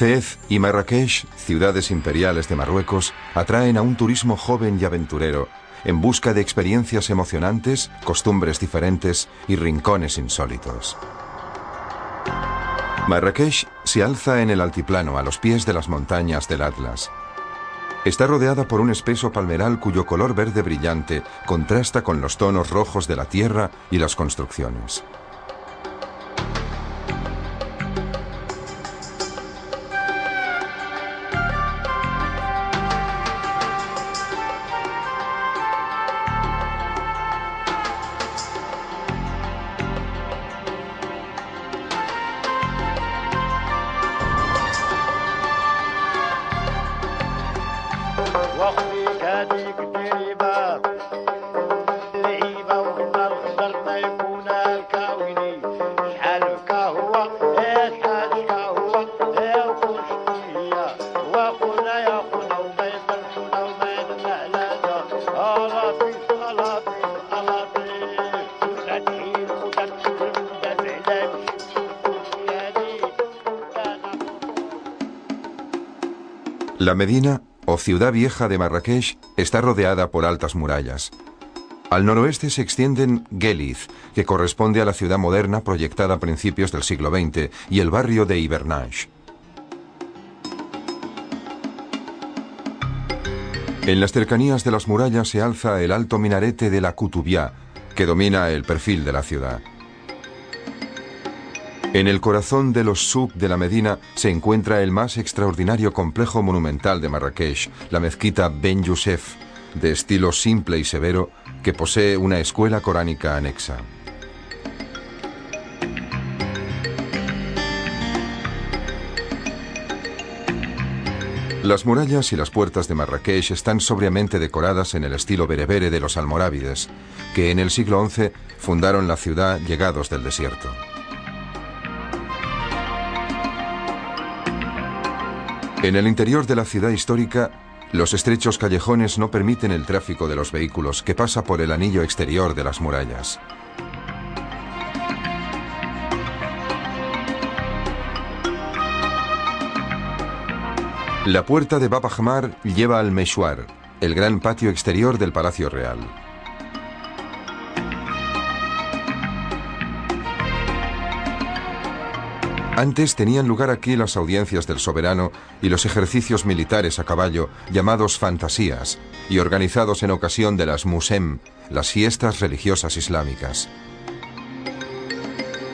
Fez y Marrakech, ciudades imperiales de Marruecos, atraen a un turismo joven y aventurero en busca de experiencias emocionantes, costumbres diferentes y rincones insólitos. Marrakech se alza en el altiplano a los pies de las montañas del Atlas. Está rodeada por un espeso palmeral cuyo color verde brillante contrasta con los tonos rojos de la tierra y las construcciones. La Medina, o ciudad vieja de Marrakech, está rodeada por altas murallas. Al noroeste se extienden Gelith, que corresponde a la ciudad moderna proyectada a principios del siglo XX, y el barrio de Ibernage. En las cercanías de las murallas se alza el alto minarete de la Kutubia, que domina el perfil de la ciudad. En el corazón de los sub de la Medina se encuentra el más extraordinario complejo monumental de Marrakech, la mezquita Ben Youssef, de estilo simple y severo, que posee una escuela coránica anexa. Las murallas y las puertas de Marrakech están sobriamente decoradas en el estilo berebere de los almorávides, que en el siglo XI fundaron la ciudad llegados del desierto. En el interior de la ciudad histórica, los estrechos callejones no permiten el tráfico de los vehículos que pasa por el anillo exterior de las murallas. La puerta de Bab Ahmar lleva al Meshwar, el gran patio exterior del Palacio Real. Antes tenían lugar aquí las audiencias del soberano y los ejercicios militares a caballo, llamados fantasías, y organizados en ocasión de las Musem, las fiestas religiosas islámicas.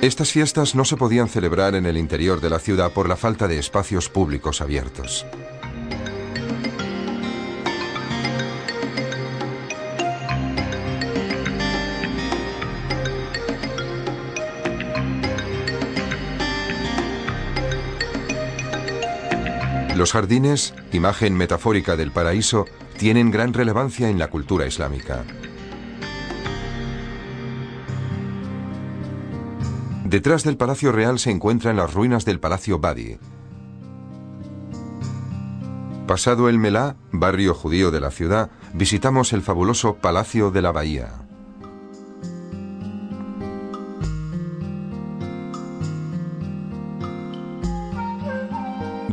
Estas fiestas no se podían celebrar en el interior de la ciudad por la falta de espacios públicos abiertos. Los jardines, imagen metafórica del paraíso, tienen gran relevancia en la cultura islámica. Detrás del Palacio Real se encuentran las ruinas del Palacio Badi. Pasado el Melá, barrio judío de la ciudad, visitamos el fabuloso Palacio de la Bahía.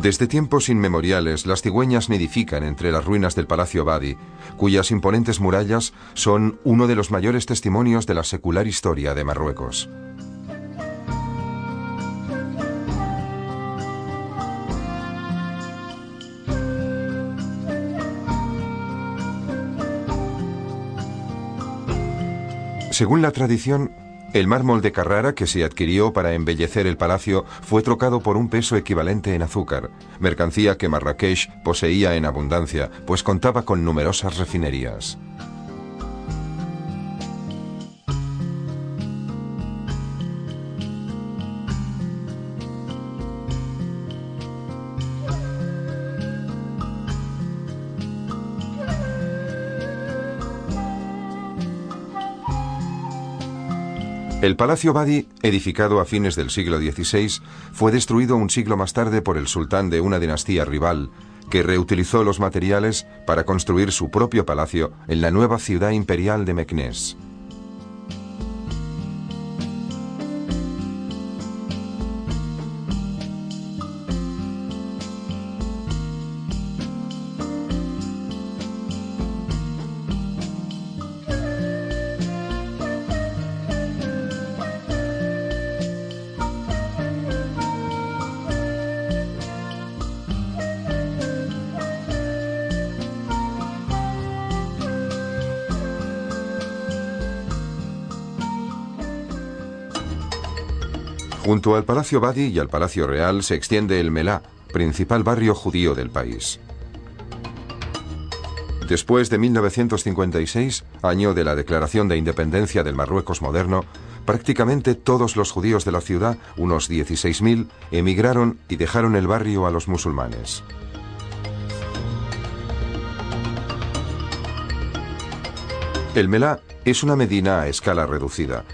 Desde tiempos inmemoriales, las cigüeñas nidifican entre las ruinas del Palacio Badi, cuyas imponentes murallas son uno de los mayores testimonios de la secular historia de Marruecos. Según la tradición, el mármol de Carrara que se adquirió para embellecer el palacio fue trocado por un peso equivalente en azúcar, mercancía que Marrakech poseía en abundancia, pues contaba con numerosas refinerías. El Palacio Badi, edificado a fines del siglo XVI, fue destruido un siglo más tarde por el sultán de una dinastía rival, que reutilizó los materiales para construir su propio palacio en la nueva ciudad imperial de Meknès. Junto al Palacio Badi y al Palacio Real se extiende el Melá, principal barrio judío del país. Después de 1956, año de la declaración de independencia del Marruecos moderno, prácticamente todos los judíos de la ciudad, unos 16.000, emigraron y dejaron el barrio a los musulmanes. El Melá es una medina a escala reducida,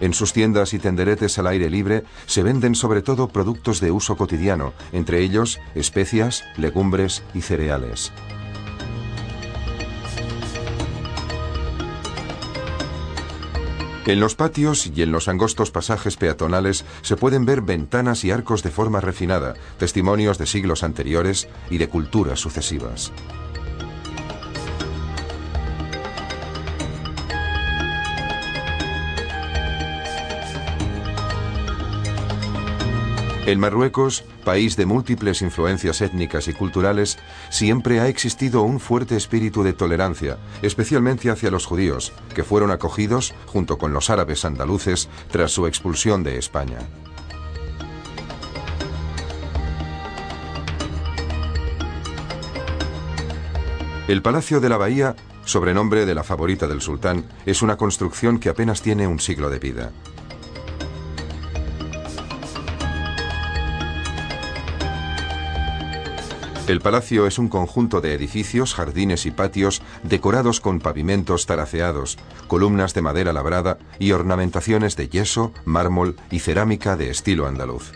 en sus tiendas y tenderetes al aire libre se venden sobre todo productos de uso cotidiano, entre ellos especias, legumbres y cereales. En los patios y en los angostos pasajes peatonales se pueden ver ventanas y arcos de forma refinada, testimonios de siglos anteriores y de culturas sucesivas. En Marruecos, país de múltiples influencias étnicas y culturales, siempre ha existido un fuerte espíritu de tolerancia, especialmente hacia los judíos, que fueron acogidos junto con los árabes andaluces tras su expulsión de España. El Palacio de la Bahía, sobrenombre de la favorita del sultán, es una construcción que apenas tiene un siglo de vida. El palacio es un conjunto de edificios, jardines y patios decorados con pavimentos taraceados, columnas de madera labrada y ornamentaciones de yeso, mármol y cerámica de estilo andaluz.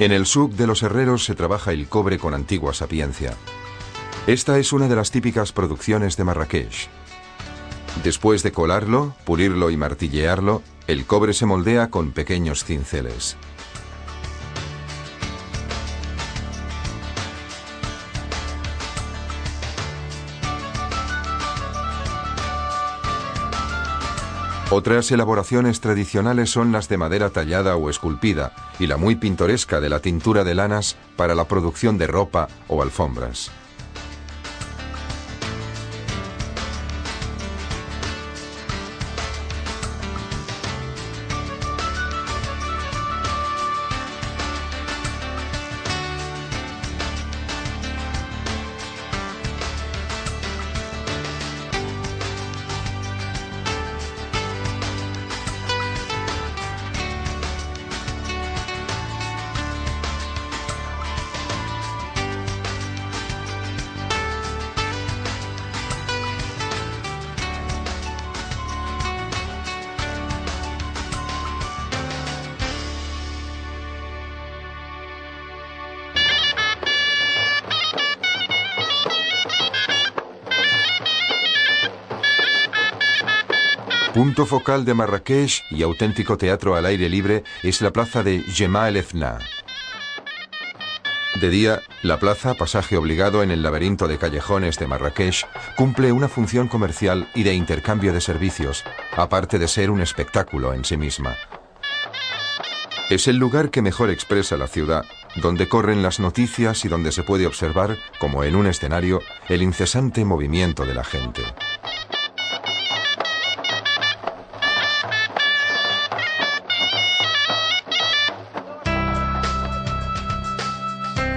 En el sub de los herreros se trabaja el cobre con antigua sapiencia. Esta es una de las típicas producciones de Marrakech. Después de colarlo, pulirlo y martillearlo, el cobre se moldea con pequeños cinceles. Otras elaboraciones tradicionales son las de madera tallada o esculpida y la muy pintoresca de la tintura de lanas para la producción de ropa o alfombras. Punto focal de Marrakech y auténtico teatro al aire libre es la plaza de Jema el Efna. De día, la plaza, pasaje obligado en el laberinto de callejones de Marrakech, cumple una función comercial y de intercambio de servicios, aparte de ser un espectáculo en sí misma. Es el lugar que mejor expresa la ciudad, donde corren las noticias y donde se puede observar, como en un escenario, el incesante movimiento de la gente.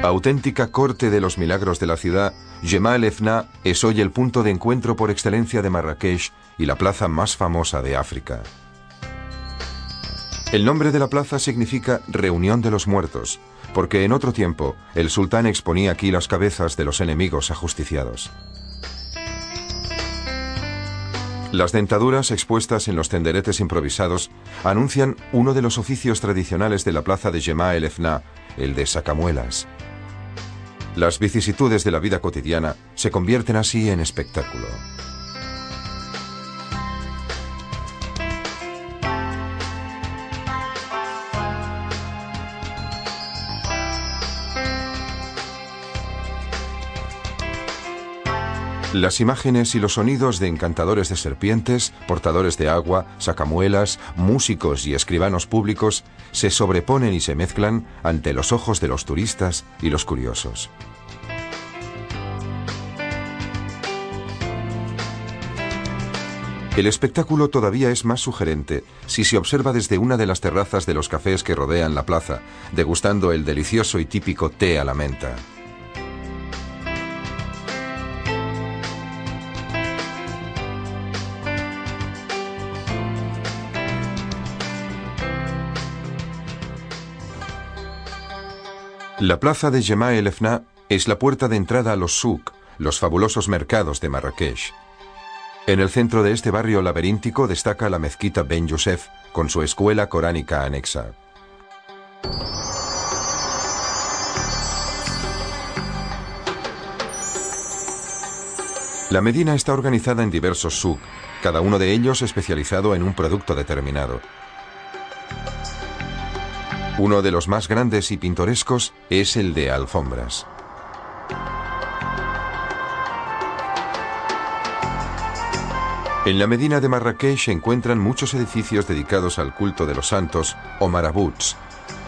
Auténtica corte de los milagros de la ciudad, Jemal Efna es hoy el punto de encuentro por excelencia de Marrakech y la plaza más famosa de África. El nombre de la plaza significa reunión de los muertos, porque en otro tiempo el sultán exponía aquí las cabezas de los enemigos ajusticiados. Las dentaduras expuestas en los tenderetes improvisados anuncian uno de los oficios tradicionales de la plaza de Jemá el Efna, el de sacamuelas. Las vicisitudes de la vida cotidiana se convierten así en espectáculo. Las imágenes y los sonidos de encantadores de serpientes, portadores de agua, sacamuelas, músicos y escribanos públicos se sobreponen y se mezclan ante los ojos de los turistas y los curiosos. El espectáculo todavía es más sugerente si se observa desde una de las terrazas de los cafés que rodean la plaza, degustando el delicioso y típico té a la menta. La plaza de Jema el Efna es la puerta de entrada a los souk, los fabulosos mercados de Marrakech. En el centro de este barrio laberíntico destaca la mezquita Ben Youssef, con su escuela coránica anexa. La Medina está organizada en diversos souk, cada uno de ellos especializado en un producto determinado. Uno de los más grandes y pintorescos es el de alfombras. En la Medina de Marrakech se encuentran muchos edificios dedicados al culto de los santos o marabuts,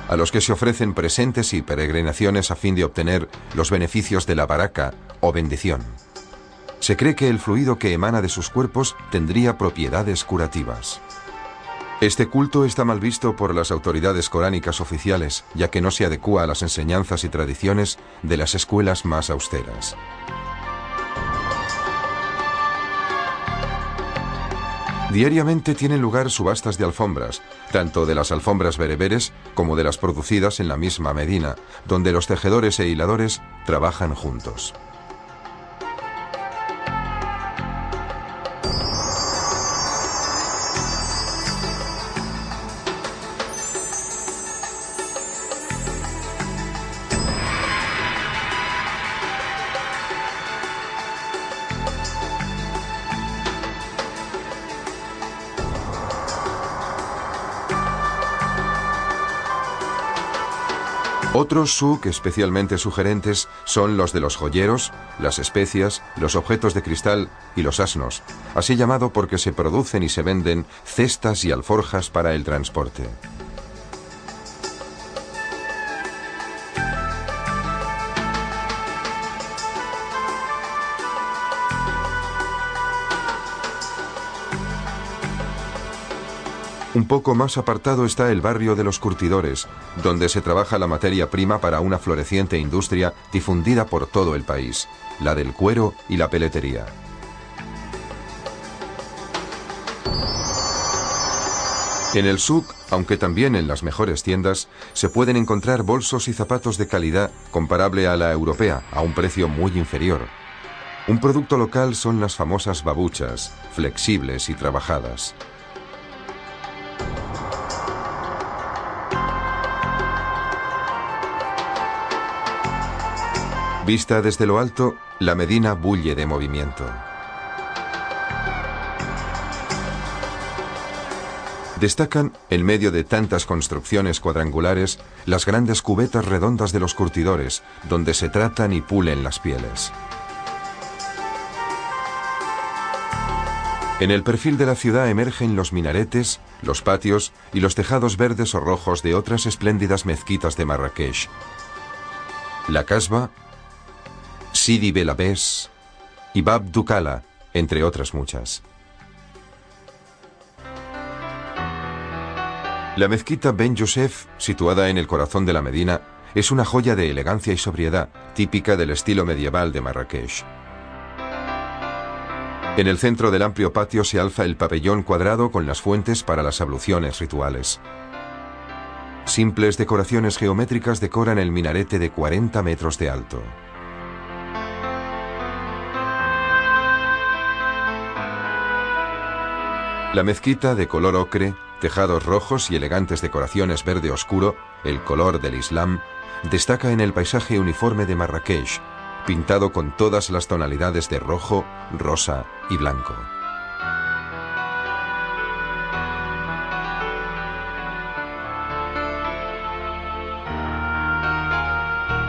a los que se ofrecen presentes y peregrinaciones a fin de obtener los beneficios de la baraka o bendición. Se cree que el fluido que emana de sus cuerpos tendría propiedades curativas. Este culto está mal visto por las autoridades coránicas oficiales, ya que no se adecua a las enseñanzas y tradiciones de las escuelas más austeras. Diariamente tienen lugar subastas de alfombras, tanto de las alfombras bereberes como de las producidas en la misma Medina, donde los tejedores e hiladores trabajan juntos. Otros suk especialmente sugerentes son los de los joyeros, las especias, los objetos de cristal y los asnos, así llamado porque se producen y se venden cestas y alforjas para el transporte. Un poco más apartado está el barrio de los curtidores, donde se trabaja la materia prima para una floreciente industria difundida por todo el país, la del cuero y la peletería. En el SUC, aunque también en las mejores tiendas, se pueden encontrar bolsos y zapatos de calidad comparable a la europea, a un precio muy inferior. Un producto local son las famosas babuchas, flexibles y trabajadas. Vista desde lo alto, la Medina bulle de movimiento. Destacan, en medio de tantas construcciones cuadrangulares, las grandes cubetas redondas de los curtidores, donde se tratan y pulen las pieles. En el perfil de la ciudad emergen los minaretes, los patios y los tejados verdes o rojos de otras espléndidas mezquitas de Marrakech. La Casba, Sidi Belabés y Bab Dukala, entre otras muchas. La mezquita Ben Youssef, situada en el corazón de la Medina, es una joya de elegancia y sobriedad, típica del estilo medieval de Marrakech. En el centro del amplio patio se alza el pabellón cuadrado con las fuentes para las abluciones rituales. Simples decoraciones geométricas decoran el minarete de 40 metros de alto. La mezquita de color ocre tejados rojos y elegantes decoraciones verde oscuro, el color del Islam, destaca en el paisaje uniforme de Marrakech, pintado con todas las tonalidades de rojo, rosa y blanco.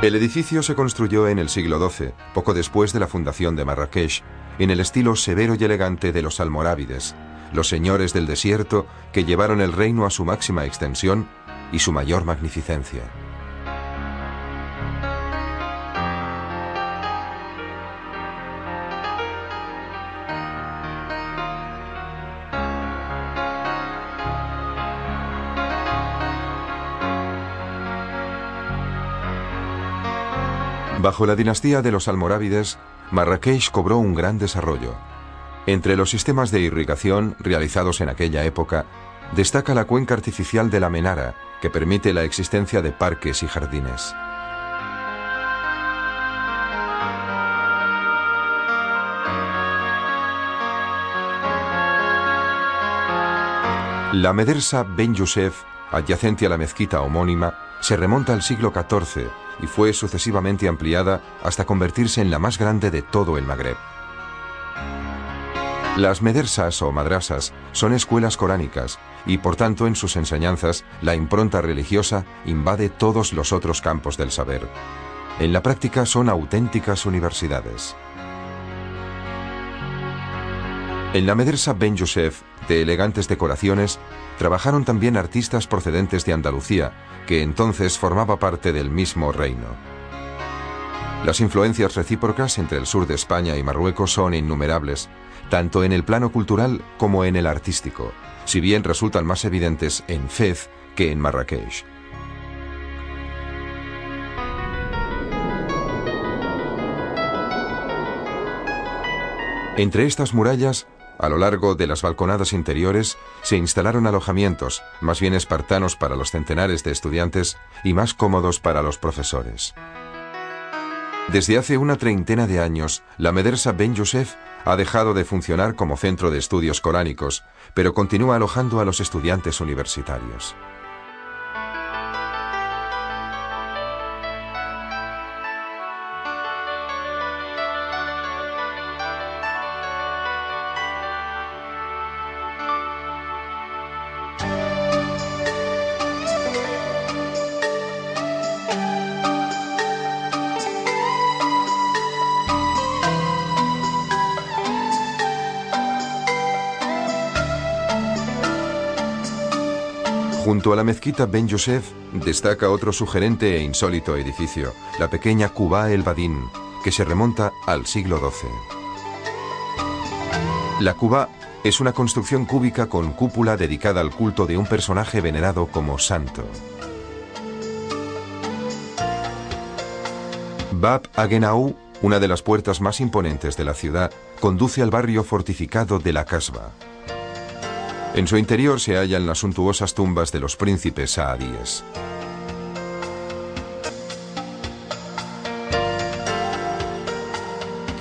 El edificio se construyó en el siglo XII, poco después de la fundación de Marrakech, en el estilo severo y elegante de los almorávides, los señores del desierto que llevaron el reino a su máxima extensión y su mayor magnificencia. Bajo la dinastía de los almorávides, Marrakech cobró un gran desarrollo. Entre los sistemas de irrigación realizados en aquella época, destaca la cuenca artificial de la Menara, que permite la existencia de parques y jardines. La Medersa Ben Youssef, adyacente a la mezquita homónima, se remonta al siglo XIV y fue sucesivamente ampliada hasta convertirse en la más grande de todo el Magreb. Las medersas o madrasas son escuelas coránicas y por tanto en sus enseñanzas la impronta religiosa invade todos los otros campos del saber. En la práctica son auténticas universidades. En la Medersa Ben Youssef, de elegantes decoraciones, trabajaron también artistas procedentes de Andalucía, que entonces formaba parte del mismo reino. Las influencias recíprocas entre el sur de España y Marruecos son innumerables, tanto en el plano cultural como en el artístico, si bien resultan más evidentes en Fez que en Marrakech. Entre estas murallas, a lo largo de las balconadas interiores, se instalaron alojamientos, más bien espartanos para los centenares de estudiantes y más cómodos para los profesores. Desde hace una treintena de años, la Medersa Ben Youssef ha dejado de funcionar como centro de estudios coránicos, pero continúa alojando a los estudiantes universitarios. Junto a la mezquita Ben Youssef destaca otro sugerente e insólito edificio, la pequeña Kuba el Badin, que se remonta al siglo XII. La Kuba es una construcción cúbica con cúpula dedicada al culto de un personaje venerado como santo. Bab Agenaou, una de las puertas más imponentes de la ciudad, conduce al barrio fortificado de la Casba. En su interior se hallan las suntuosas tumbas de los príncipes saadíes.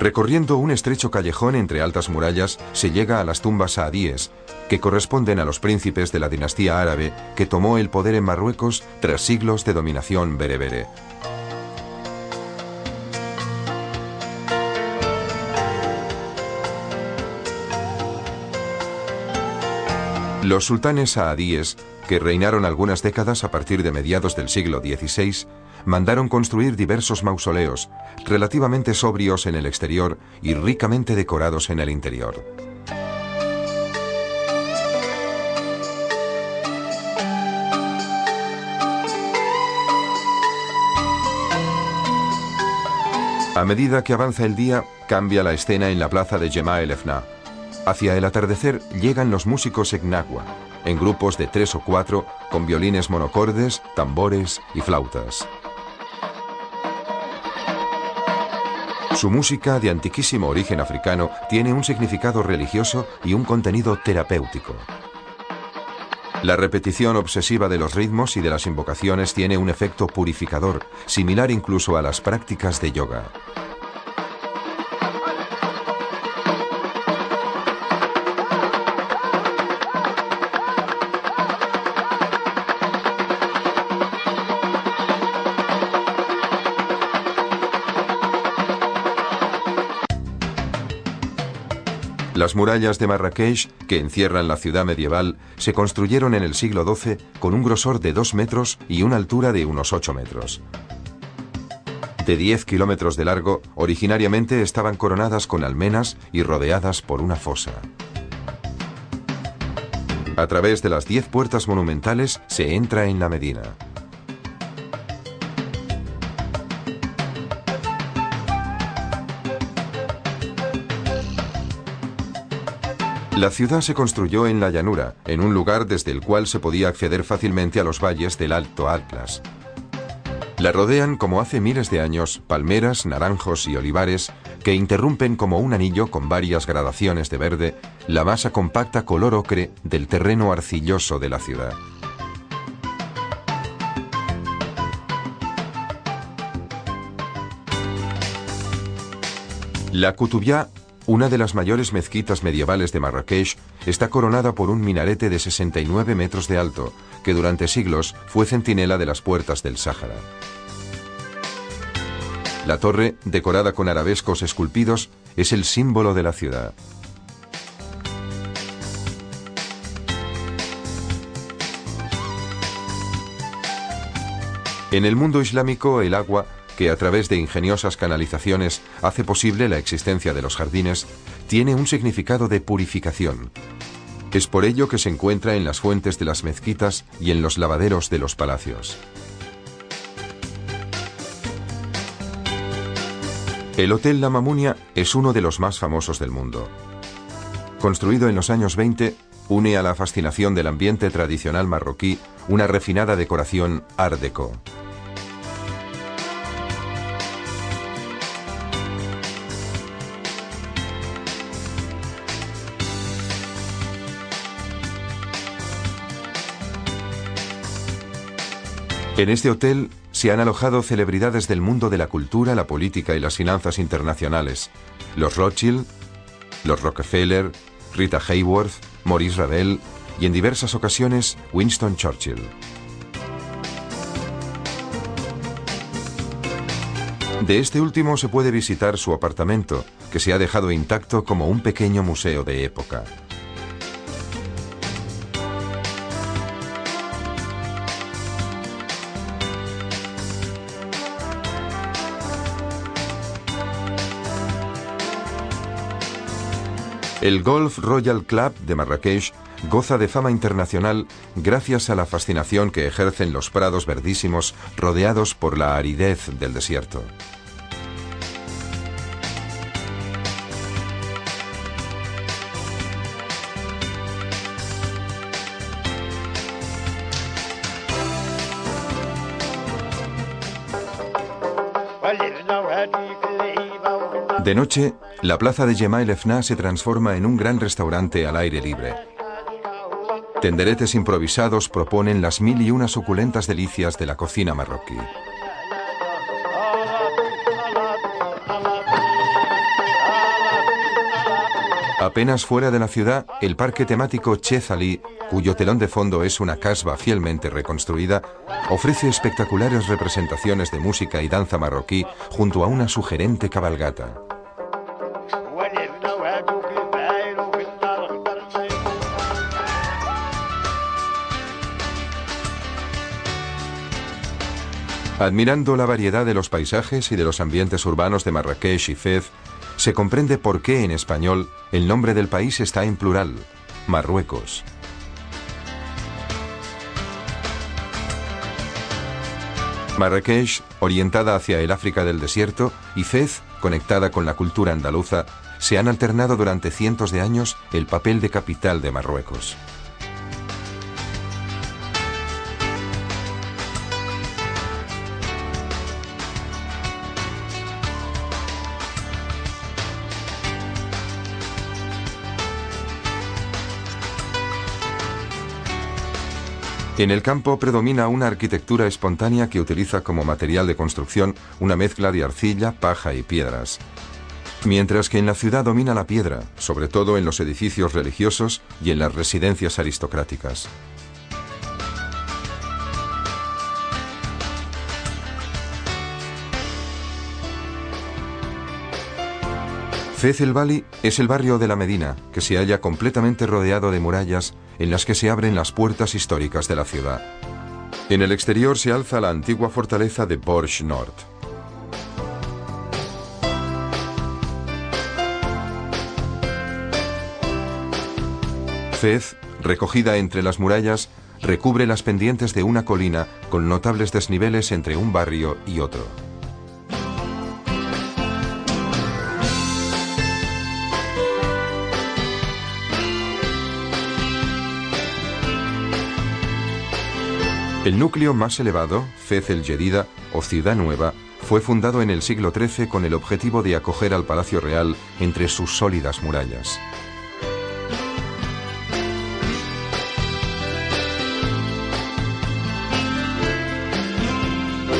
Recorriendo un estrecho callejón entre altas murallas, se llega a las tumbas saadíes, que corresponden a los príncipes de la dinastía árabe que tomó el poder en Marruecos tras siglos de dominación berebere. Los sultanes saadíes, que reinaron algunas décadas a partir de mediados del siglo XVI, mandaron construir diversos mausoleos, relativamente sobrios en el exterior y ricamente decorados en el interior. A medida que avanza el día, cambia la escena en la plaza de Jemaa el Efna. Hacia el atardecer llegan los músicos Egnagua, en grupos de tres o cuatro, con violines monocordes, tambores y flautas. Su música, de antiquísimo origen africano, tiene un significado religioso y un contenido terapéutico. La repetición obsesiva de los ritmos y de las invocaciones tiene un efecto purificador, similar incluso a las prácticas de yoga. Murallas de Marrakech, que encierran la ciudad medieval, se construyeron en el siglo XII con un grosor de 2 metros y una altura de unos 8 metros. De 10 kilómetros de largo, originariamente estaban coronadas con almenas y rodeadas por una fosa. A través de las 10 puertas monumentales se entra en la Medina. La ciudad se construyó en la llanura, en un lugar desde el cual se podía acceder fácilmente a los valles del Alto Atlas. La rodean, como hace miles de años, palmeras, naranjos y olivares que interrumpen como un anillo con varias gradaciones de verde la masa compacta color ocre del terreno arcilloso de la ciudad. La Kutubia una de las mayores mezquitas medievales de Marrakech está coronada por un minarete de 69 metros de alto, que durante siglos fue centinela de las puertas del Sáhara. La torre, decorada con arabescos esculpidos, es el símbolo de la ciudad. En el mundo islámico, el agua que a través de ingeniosas canalizaciones hace posible la existencia de los jardines, tiene un significado de purificación. Es por ello que se encuentra en las fuentes de las mezquitas y en los lavaderos de los palacios. El Hotel La Mamunia es uno de los más famosos del mundo. Construido en los años 20, une a la fascinación del ambiente tradicional marroquí una refinada decoración art déco. En este hotel se han alojado celebridades del mundo de la cultura, la política y las finanzas internacionales. Los Rothschild, los Rockefeller, Rita Hayworth, Maurice Ravel y en diversas ocasiones Winston Churchill. De este último se puede visitar su apartamento, que se ha dejado intacto como un pequeño museo de época. El Golf Royal Club de Marrakech goza de fama internacional gracias a la fascinación que ejercen los prados verdísimos rodeados por la aridez del desierto. De noche, la plaza de Jemail Efna se transforma en un gran restaurante al aire libre. Tenderetes improvisados proponen las mil y unas suculentas delicias de la cocina marroquí. Apenas fuera de la ciudad, el parque temático Chezali, cuyo telón de fondo es una casba fielmente reconstruida, ofrece espectaculares representaciones de música y danza marroquí junto a una sugerente cabalgata. Admirando la variedad de los paisajes y de los ambientes urbanos de Marrakech y Fez, se comprende por qué en español el nombre del país está en plural, Marruecos. Marrakech, orientada hacia el África del desierto, y Fez, conectada con la cultura andaluza, se han alternado durante cientos de años el papel de capital de Marruecos. En el campo predomina una arquitectura espontánea que utiliza como material de construcción una mezcla de arcilla, paja y piedras. Mientras que en la ciudad domina la piedra, sobre todo en los edificios religiosos y en las residencias aristocráticas. Fez el Bali es el barrio de la Medina, que se halla completamente rodeado de murallas en las que se abren las puertas históricas de la ciudad. En el exterior se alza la antigua fortaleza de Borj Nord. Fez, recogida entre las murallas, recubre las pendientes de una colina con notables desniveles entre un barrio y otro. El núcleo más elevado, Fez el Jedida o Ciudad Nueva, fue fundado en el siglo XIII con el objetivo de acoger al Palacio Real entre sus sólidas murallas.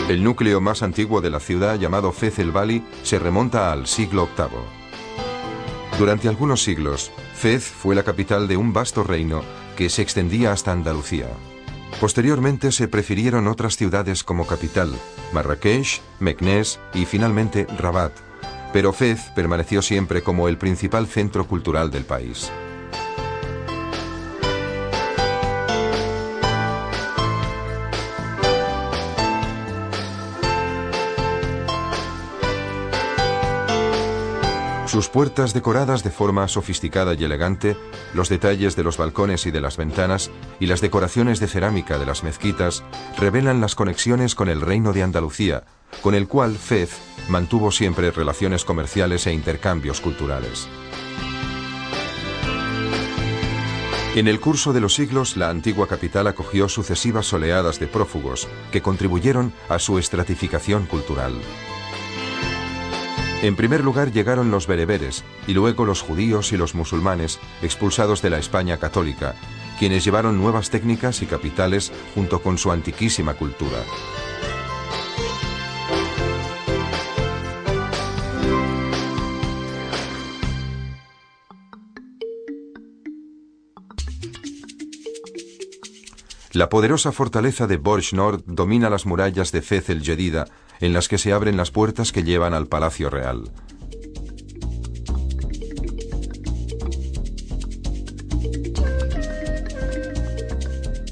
El núcleo más antiguo de la ciudad, llamado Fez el Bali, se remonta al siglo VIII. Durante algunos siglos, Fez fue la capital de un vasto reino que se extendía hasta Andalucía. Posteriormente se prefirieron otras ciudades como capital, Marrakech, Meknès y finalmente Rabat, pero Fez permaneció siempre como el principal centro cultural del país. Sus puertas decoradas de forma sofisticada y elegante, los detalles de los balcones y de las ventanas y las decoraciones de cerámica de las mezquitas revelan las conexiones con el reino de Andalucía, con el cual Fez mantuvo siempre relaciones comerciales e intercambios culturales. En el curso de los siglos, la antigua capital acogió sucesivas oleadas de prófugos que contribuyeron a su estratificación cultural. En primer lugar llegaron los bereberes y luego los judíos y los musulmanes expulsados de la España católica, quienes llevaron nuevas técnicas y capitales junto con su antiquísima cultura. La poderosa fortaleza de Borj Nord domina las murallas de Fez el Jedida, en las que se abren las puertas que llevan al Palacio Real.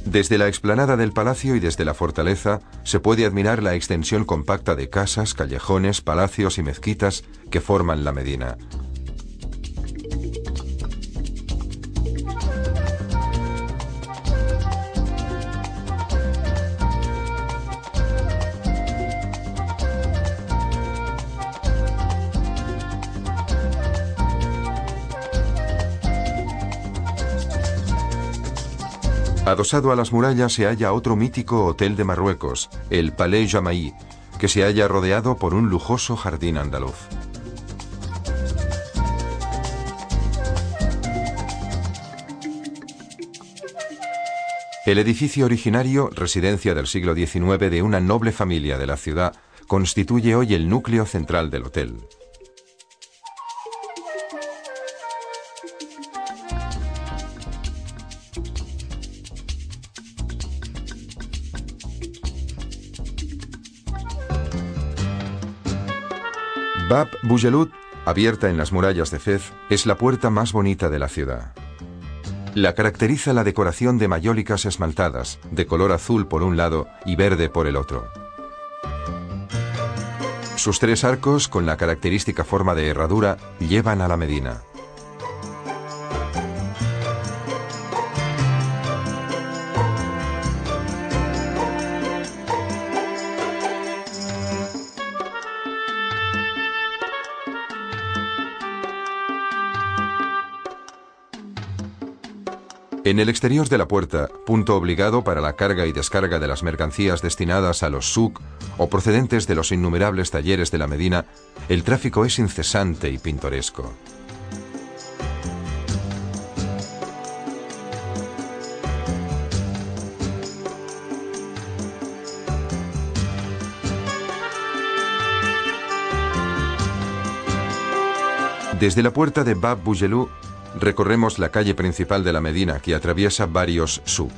Desde la explanada del palacio y desde la fortaleza se puede admirar la extensión compacta de casas, callejones, palacios y mezquitas que forman la Medina. Adosado a las murallas se halla otro mítico hotel de Marruecos, el Palais Jamaí, que se halla rodeado por un lujoso jardín andaluz. El edificio originario, residencia del siglo XIX de una noble familia de la ciudad, constituye hoy el núcleo central del hotel. Bab Boujeloud, abierta en las murallas de Fez, es la puerta más bonita de la ciudad. La caracteriza la decoración de mayólicas esmaltadas, de color azul por un lado y verde por el otro. Sus tres arcos, con la característica forma de herradura, llevan a la Medina. En el exterior de la puerta, punto obligado para la carga y descarga de las mercancías destinadas a los suk o procedentes de los innumerables talleres de la Medina, el tráfico es incesante y pintoresco. Desde la puerta de Bab Boujelou recorremos la calle principal de la Medina que atraviesa varios souk.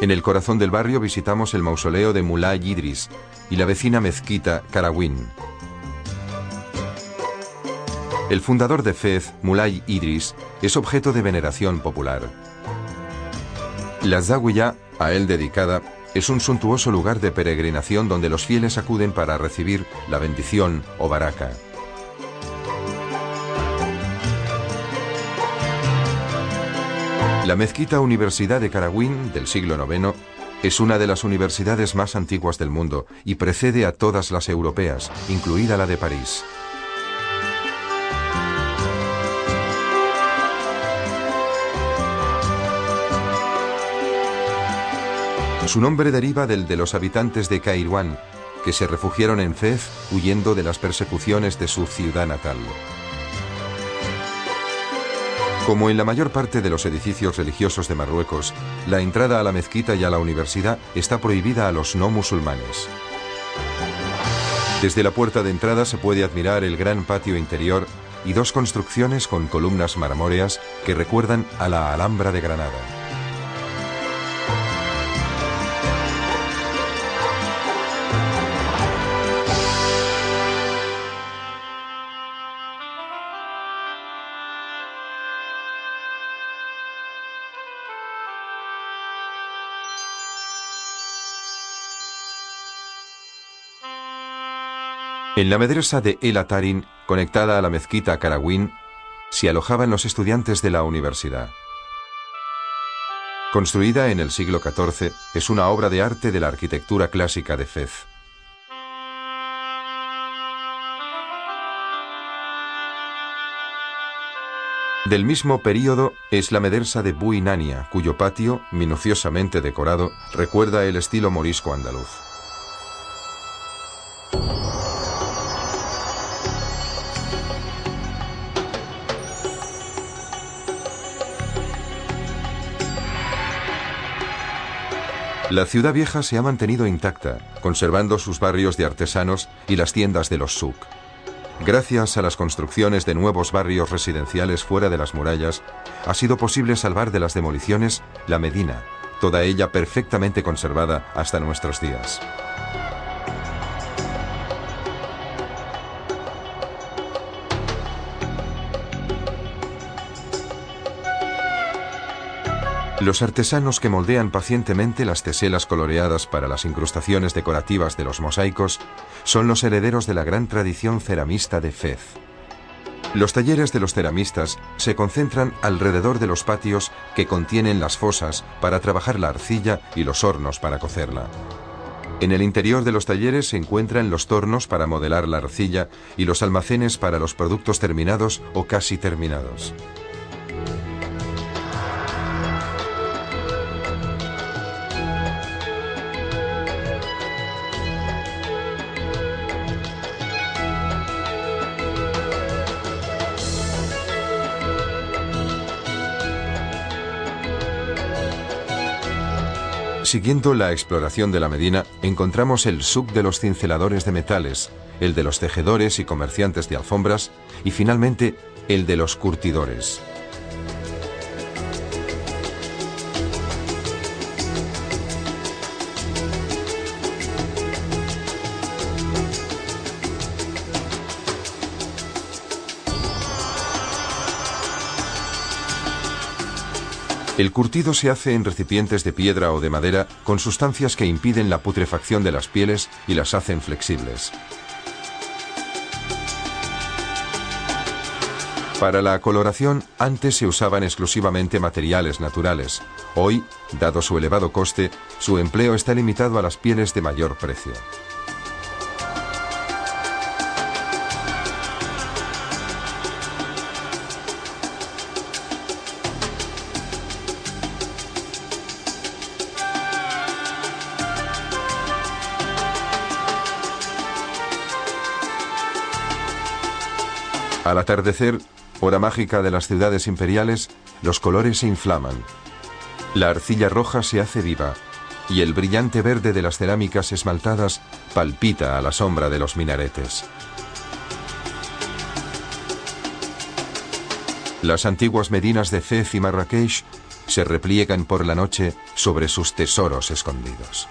En el corazón del barrio visitamos el mausoleo de Mulay Idris y la vecina mezquita Karawin. El fundador de Fez, Mulay Idris, es objeto de veneración popular. La Zawiya, a él dedicada, es un suntuoso lugar de peregrinación donde los fieles acuden para recibir la bendición o baraka. La mezquita Universidad de Karawin del siglo IX es una de las universidades más antiguas del mundo y precede a todas las europeas, incluida la de París. Su nombre deriva del de los habitantes de Kairouan, que se refugiaron en Fez huyendo de las persecuciones de su ciudad natal. Como en la mayor parte de los edificios religiosos de Marruecos, la entrada a la mezquita y a la universidad está prohibida a los no musulmanes. Desde la puerta de entrada se puede admirar el gran patio interior y dos construcciones con columnas marmóreas que recuerdan a la Alhambra de Granada. En la medresa de El Atarin, conectada a la mezquita Karawin, se alojaban los estudiantes de la universidad. Construida en el siglo XIV, es una obra de arte de la arquitectura clásica de Fez. Del mismo período es la medersa de Buinania, cuyo patio, minuciosamente decorado, recuerda el estilo morisco andaluz. La ciudad vieja se ha mantenido intacta, conservando sus barrios de artesanos y las tiendas de los souk. Gracias a las construcciones de nuevos barrios residenciales fuera de las murallas, ha sido posible salvar de las demoliciones la Medina, toda ella perfectamente conservada hasta nuestros días. Los artesanos que moldean pacientemente las teselas coloreadas para las incrustaciones decorativas de los mosaicos son los herederos de la gran tradición ceramista de Fez. Los talleres de los ceramistas se concentran alrededor de los patios que contienen las fosas para trabajar la arcilla y los hornos para cocerla. En el interior de los talleres se encuentran los tornos para modelar la arcilla y los almacenes para los productos terminados o casi terminados. Siguiendo la exploración de la Medina, encontramos el sub de los cinceladores de metales, el de los tejedores y comerciantes de alfombras y finalmente el de los curtidores. El curtido se hace en recipientes de piedra o de madera con sustancias que impiden la putrefacción de las pieles y las hacen flexibles. Para la coloración, antes se usaban exclusivamente materiales naturales. Hoy, dado su elevado coste, su empleo está limitado a las pieles de mayor precio. Al atardecer, hora mágica de las ciudades imperiales, los colores se inflaman. La arcilla roja se hace viva y el brillante verde de las cerámicas esmaltadas palpita a la sombra de los minaretes. Las antiguas medinas de Fez y Marrakech se repliegan por la noche sobre sus tesoros escondidos.